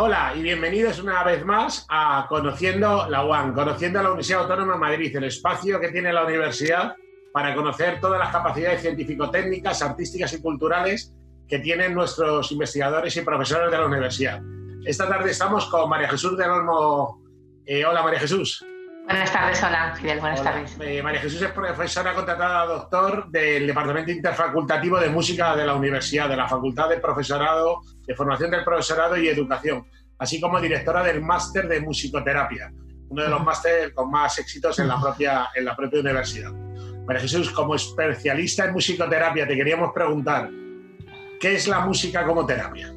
Hola y bienvenidos una vez más a Conociendo la UAN, Conociendo la Universidad Autónoma de Madrid, el espacio que tiene la universidad para conocer todas las capacidades científico-técnicas, artísticas y culturales que tienen nuestros investigadores y profesores de la universidad. Esta tarde estamos con María Jesús del Olmo. Eh, hola María Jesús. Buenas tardes, hola Fidel, buenas tardes. Eh, María Jesús es profesora contratada doctor del Departamento Interfacultativo de Música de la Universidad, de la Facultad de Profesorado, de Formación del Profesorado y Educación, así como directora del Máster de Musicoterapia, uno de los másteres con más éxitos en la, propia, en la propia universidad. María Jesús, como especialista en musicoterapia, te queríamos preguntar, ¿qué es la música como terapia?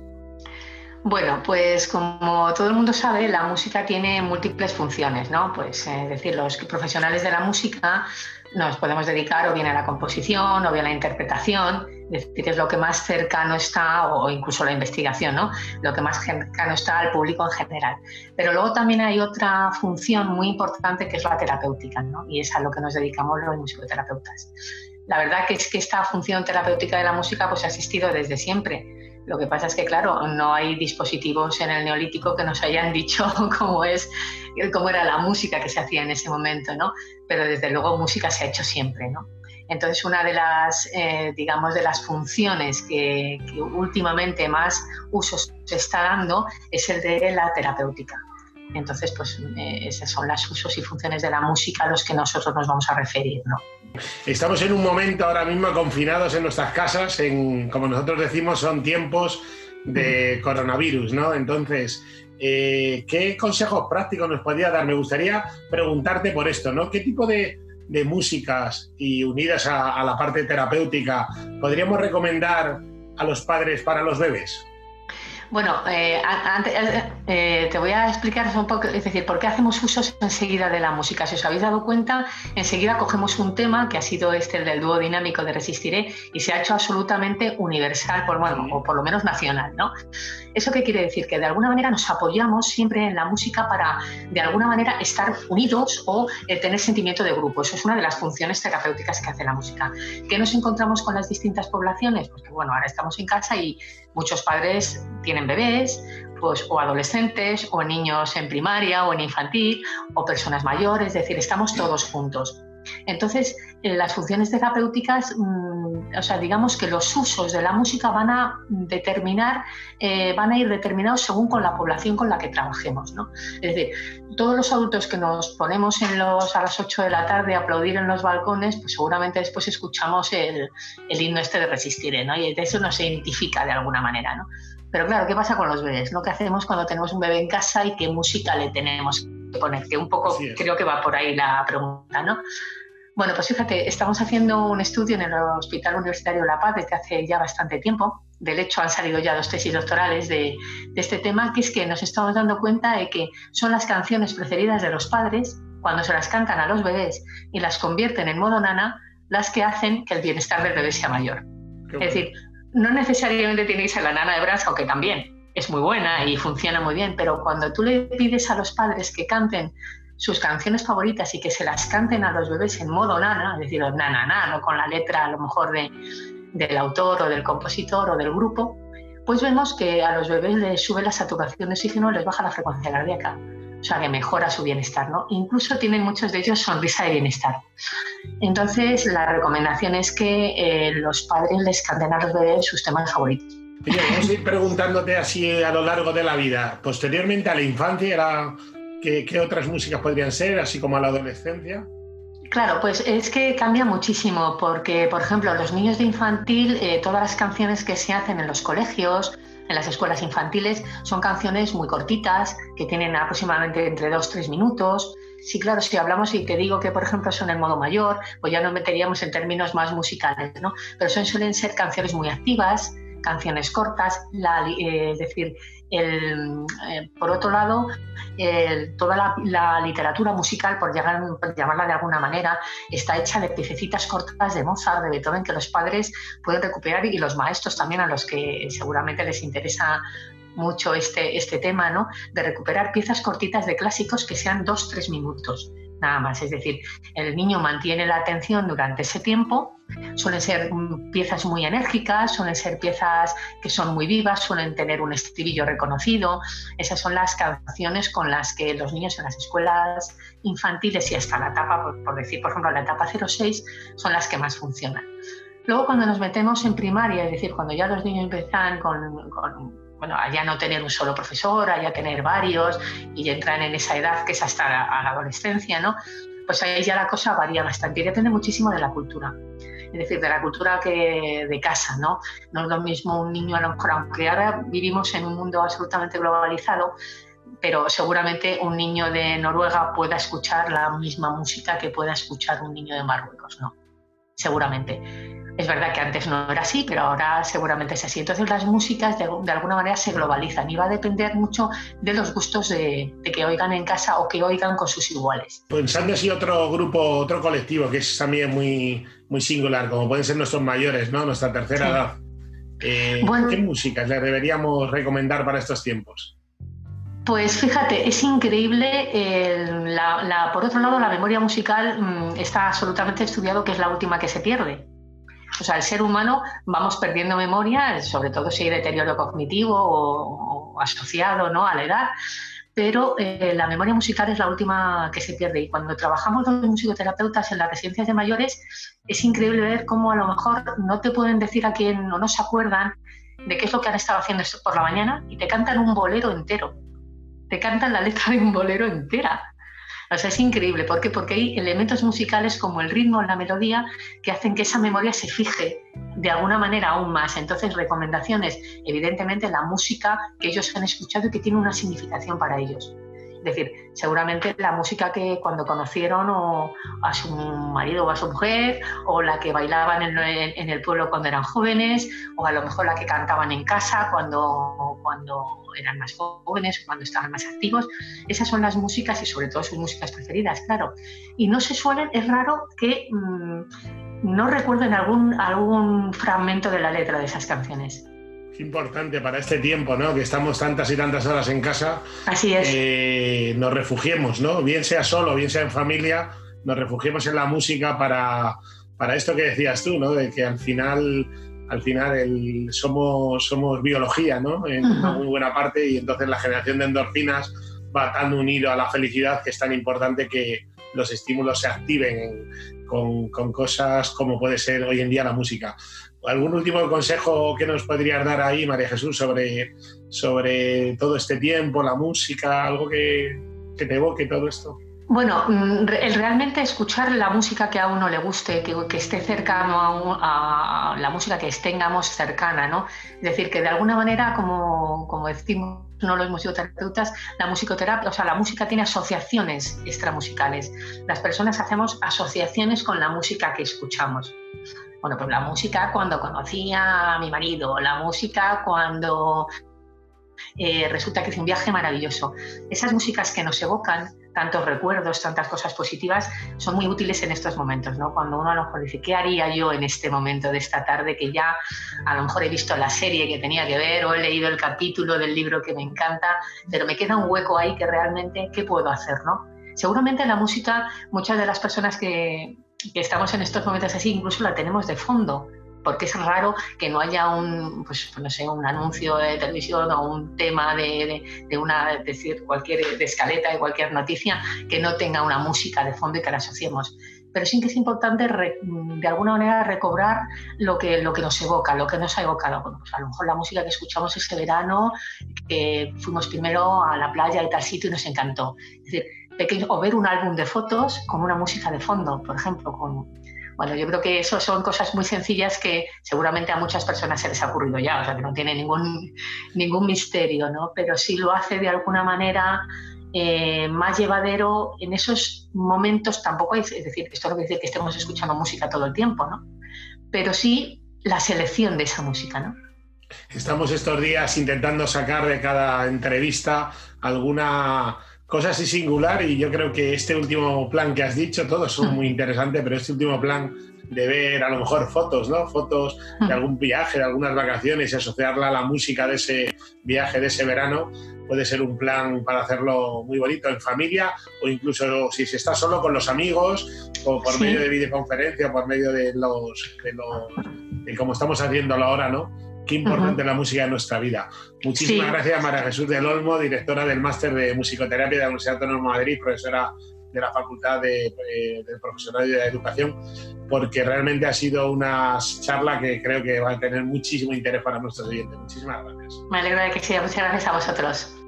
Bueno, pues como todo el mundo sabe, la música tiene múltiples funciones, ¿no? Pues es decir, los profesionales de la música nos podemos dedicar o bien a la composición o bien a la interpretación, es decir, es lo que más cercano está, o incluso la investigación, ¿no? Lo que más cercano está al público en general. Pero luego también hay otra función muy importante que es la terapéutica, ¿no? Y es a lo que nos dedicamos los musicoterapeutas. La verdad es que esta función terapéutica de la música pues ha existido desde siempre lo que pasa es que, claro, no hay dispositivos en el neolítico que nos hayan dicho cómo, es, cómo era la música que se hacía en ese momento, ¿no? Pero desde luego música se ha hecho siempre, ¿no? Entonces, una de las, eh, digamos, de las funciones que, últimamente más uso se está dando es el de la terapéutica. Entonces, pues eh, esos son los usos y funciones de la música a los que nosotros nos vamos a referir, ¿no? Estamos en un momento ahora mismo confinados en nuestras casas, en, como nosotros decimos, son tiempos de coronavirus, ¿no? Entonces, eh, ¿qué consejos prácticos nos podría dar? Me gustaría preguntarte por esto, ¿no? ¿Qué tipo de, músicas y unidas a la parte terapéutica podríamos recomendar a los padres para los bebés? Bueno, eh, eh, eh, te voy a explicar un poco, es decir, por qué hacemos usos enseguida de la música. Si os habéis dado cuenta, enseguida cogemos un tema que ha sido este del dúo dinámico de Resistiré y se ha hecho absolutamente universal, por, bueno, o por lo menos nacional, ¿no? ¿Eso qué quiere decir? Que de alguna manera nos apoyamos siempre en la música para, de alguna manera, estar unidos o tener sentimiento de grupo. Eso es una de las funciones terapéuticas que hace la música. ¿Qué nos encontramos con las distintas poblaciones? Porque, bueno, ahora estamos en casa y muchos padres tienen bebés, pues, o adolescentes, o niños en primaria o en infantil, o personas mayores, es decir, estamos todos juntos. Entonces, eh, las funciones terapéuticas, mm, o sea, digamos que los usos de la música van a determinar, eh, van a ir determinados según con la población con la que trabajemos, ¿no? Es decir, todos los adultos que nos ponemos en los, a las 8 de la tarde a aplaudir en los balcones, pues seguramente después escuchamos el, el himno este de Resistiré, ¿no? Y de eso nos identifica de alguna manera, ¿no? Pero claro, ¿qué pasa con los bebés? Lo que hacemos cuando tenemos un bebé en casa y qué música le tenemos que un poco creo que va por ahí la pregunta, ¿no? Bueno, pues fíjate, estamos haciendo un estudio en el Hospital Universitario La Paz desde hace ya bastante tiempo. De hecho, han salido ya dos tesis doctorales de, de este tema, que es que nos estamos dando cuenta de que son las canciones preferidas de los padres cuando se las cantan a los bebés y las convierten en modo nana, las que hacen que el bienestar del bebé sea mayor. es decir, no necesariamente tiene que ser la nana de Brás, aunque también es muy buena y funciona muy bien, pero cuando tú le pides a los padres que canten sus canciones favoritas y que se las canten a los bebés en modo nana, es decir, nana, nana, con la letra a lo mejor de, del autor o del compositor o del grupo, pues vemos que a los bebés les sube la saturación de oxígeno, les baja la frecuencia cardíaca o sea, que mejora su bienestar, ¿no? Incluso tienen muchos de ellos sonrisa de bienestar. Entonces, la recomendación es que eh, los padres les canten a los bebés sus temas favoritos. Vamos a ir preguntándote así a lo largo de la vida. Posteriormente a la infancia, ¿qué, otras músicas podrían ser, así como a la adolescencia? Claro, pues es que cambia muchísimo, porque, por ejemplo, los niños de infantil, eh, todas las canciones que se hacen en los colegios, en las escuelas infantiles son canciones muy cortitas, que tienen aproximadamente entre dos tres minutos. Sí, claro, si hablamos y te digo que, por ejemplo, son en modo mayor, pues ya nos meteríamos en términos más musicales, ¿no? Pero son, suelen ser canciones muy activas, canciones cortas, eh, es decir, el, eh, por otro lado, toda la, literatura musical, por, llamarla de alguna manera, está hecha de piececitas cortas de Mozart, de Beethoven, que los padres pueden recuperar y los maestros también, a los que seguramente les interesa mucho este, este tema, ¿no? de recuperar piezas cortitas de clásicos que sean dos, tres minutos nada más. Es decir, el niño mantiene la atención durante ese tiempo, suelen ser piezas muy enérgicas, suelen ser piezas que son muy vivas, suelen tener un estribillo reconocido. Esas son las canciones con las que los niños en las escuelas infantiles y hasta la etapa, por, decir, por ejemplo, la etapa 06, son las que más funcionan. Luego, cuando nos metemos en primaria, es decir, cuando ya los niños empiezan con, con bueno, allá no tener un solo profesor, allá tener varios y entran en esa edad que es hasta la, adolescencia, ¿no? Pues ahí ya la cosa varía bastante y depende muchísimo de la cultura. Es decir, de la cultura que de casa, ¿no? No es lo mismo un niño, a lo mejor, aunque ahora vivimos en un mundo absolutamente globalizado, pero seguramente un niño de Noruega pueda escuchar la misma música que pueda escuchar un niño de Marruecos, ¿no? Seguramente. Es verdad que antes no era así, pero ahora seguramente es así. Entonces las músicas de, alguna manera se globalizan y va a depender mucho de los gustos de, que oigan en casa o que oigan con sus iguales. Pensando así otro grupo, otro colectivo que es también muy, muy singular, como pueden ser nuestros mayores, ¿no? Nuestra tercera edad. Eh, ¿Qué músicas le deberíamos recomendar para estos tiempos? Pues fíjate, es increíble. por otro lado, la memoria musical mm, está absolutamente estudiado que es la última que se pierde. O sea, el ser humano vamos perdiendo memoria, sobre todo si hay deterioro cognitivo o, asociado ¿no? a la edad, pero eh, la memoria musical es la última que se pierde. Y cuando trabajamos los musicoterapeutas en las residencias de mayores, es increíble ver cómo a lo mejor no te pueden decir a quién o no se acuerdan de qué es lo que han estado haciendo por la mañana y te cantan un bolero entero. Te cantan la letra de un bolero entera. O sea, es increíble. ¿Por qué? Porque hay elementos musicales como el ritmo, la melodía, que hacen que esa memoria se fije de alguna manera aún más. Entonces, recomendaciones, evidentemente, la música que ellos han escuchado y que tiene una significación para ellos. Es decir, seguramente la música que cuando conocieron a su marido o a su mujer, o la que bailaban en, el pueblo cuando eran jóvenes, o a lo mejor la que cantaban en casa cuando, cuando eran más jóvenes cuando estaban más activos. Esas son las músicas y sobre todo sus músicas preferidas, claro. Y no se suelen, es raro que mm, no recuerden algún, algún fragmento de la letra de esas canciones importante para este tiempo, ¿no? Que estamos tantas y tantas horas en casa. Así es. Eh, nos refugiemos, ¿no? Bien sea solo, bien sea en familia, nos refugiemos en la música para, para esto que decías tú, ¿no? De que al final, al final somos, somos biología, ¿no? En una muy buena parte y entonces la generación de endorfinas va tan unido a la felicidad que es tan importante que los estímulos se activen con, con cosas como puede ser hoy en día la música. ¿Algún último consejo que nos podrías dar ahí, María Jesús, sobre, sobre todo este tiempo, la música, algo que, que te evoque todo esto? Bueno, mm, el realmente escuchar la música que a uno le guste, que, que esté cercano a, la música que tengamos cercana, ¿no? Es decir, que de alguna manera, como, como decimos no los musicoterapeutas, la musicoterapia, o sea, la música tiene asociaciones extramusicales. Las personas hacemos asociaciones con la música que escuchamos. Bueno, pues la música cuando conocía a mi marido, la música cuando eh, resulta que hice un viaje maravilloso. Esas músicas que nos evocan tantos recuerdos, tantas cosas positivas, son muy útiles en estos momentos, ¿no? Cuando uno a lo mejor dice, ¿qué haría yo en este momento de esta tarde que ya a lo mejor he visto la serie que tenía que ver o he leído el capítulo del libro que me encanta, pero me queda un hueco ahí que realmente, ¿qué puedo hacer, no? Seguramente la música, muchas de las personas que, que estamos en estos momentos así, incluso la tenemos de fondo, porque es raro que no haya un, pues, no sé, un anuncio de televisión o un tema de, de, una, decir, cualquier de escaleta de cualquier noticia que no tenga una música de fondo y que la asociemos. Pero sí que es importante de alguna manera recobrar lo que, lo que nos evoca, lo que nos ha evocado. Bueno, pues a lo mejor la música que escuchamos este verano, que fuimos primero a la playa y tal sitio y nos encantó. Es o ver un álbum de fotos con una música de fondo, por ejemplo. Con, bueno, yo creo que eso son cosas muy sencillas que seguramente a muchas personas se les ha ocurrido ya, o sea, que no tiene ningún, ningún misterio, ¿no? Pero sí lo hace de alguna manera eh, más llevadero en esos momentos, tampoco es, es decir, esto no quiere decir que estemos escuchando música todo el tiempo, ¿no? Pero sí la selección de esa música, ¿no? Estamos estos días intentando sacar de cada entrevista alguna cosa así singular y yo creo que este último plan que has dicho, todos son muy interesantes, pero este último plan de ver a lo mejor fotos, ¿no? Fotos de mm. algún viaje, de algunas vacaciones y asociarla a la música de ese viaje, de ese verano, puede ser un plan para hacerlo muy bonito en familia o incluso si se está solo con los amigos o por medio de videoconferencia, por medio de los, de los como estamos haciéndolo ahora, ¿no? Qué importante la música en nuestra vida. Muchísimas gracias, María Jesús del Olmo, directora del Máster de Musicoterapia de la Universidad Autónoma de Madrid, profesora de la Facultad de, eh, del Profesorado de Educación, porque realmente ha sido una charla que creo que va a tener muchísimo interés para nuestros oyentes. Muchísimas gracias. Me alegro de que sea. Muchas gracias a vosotros.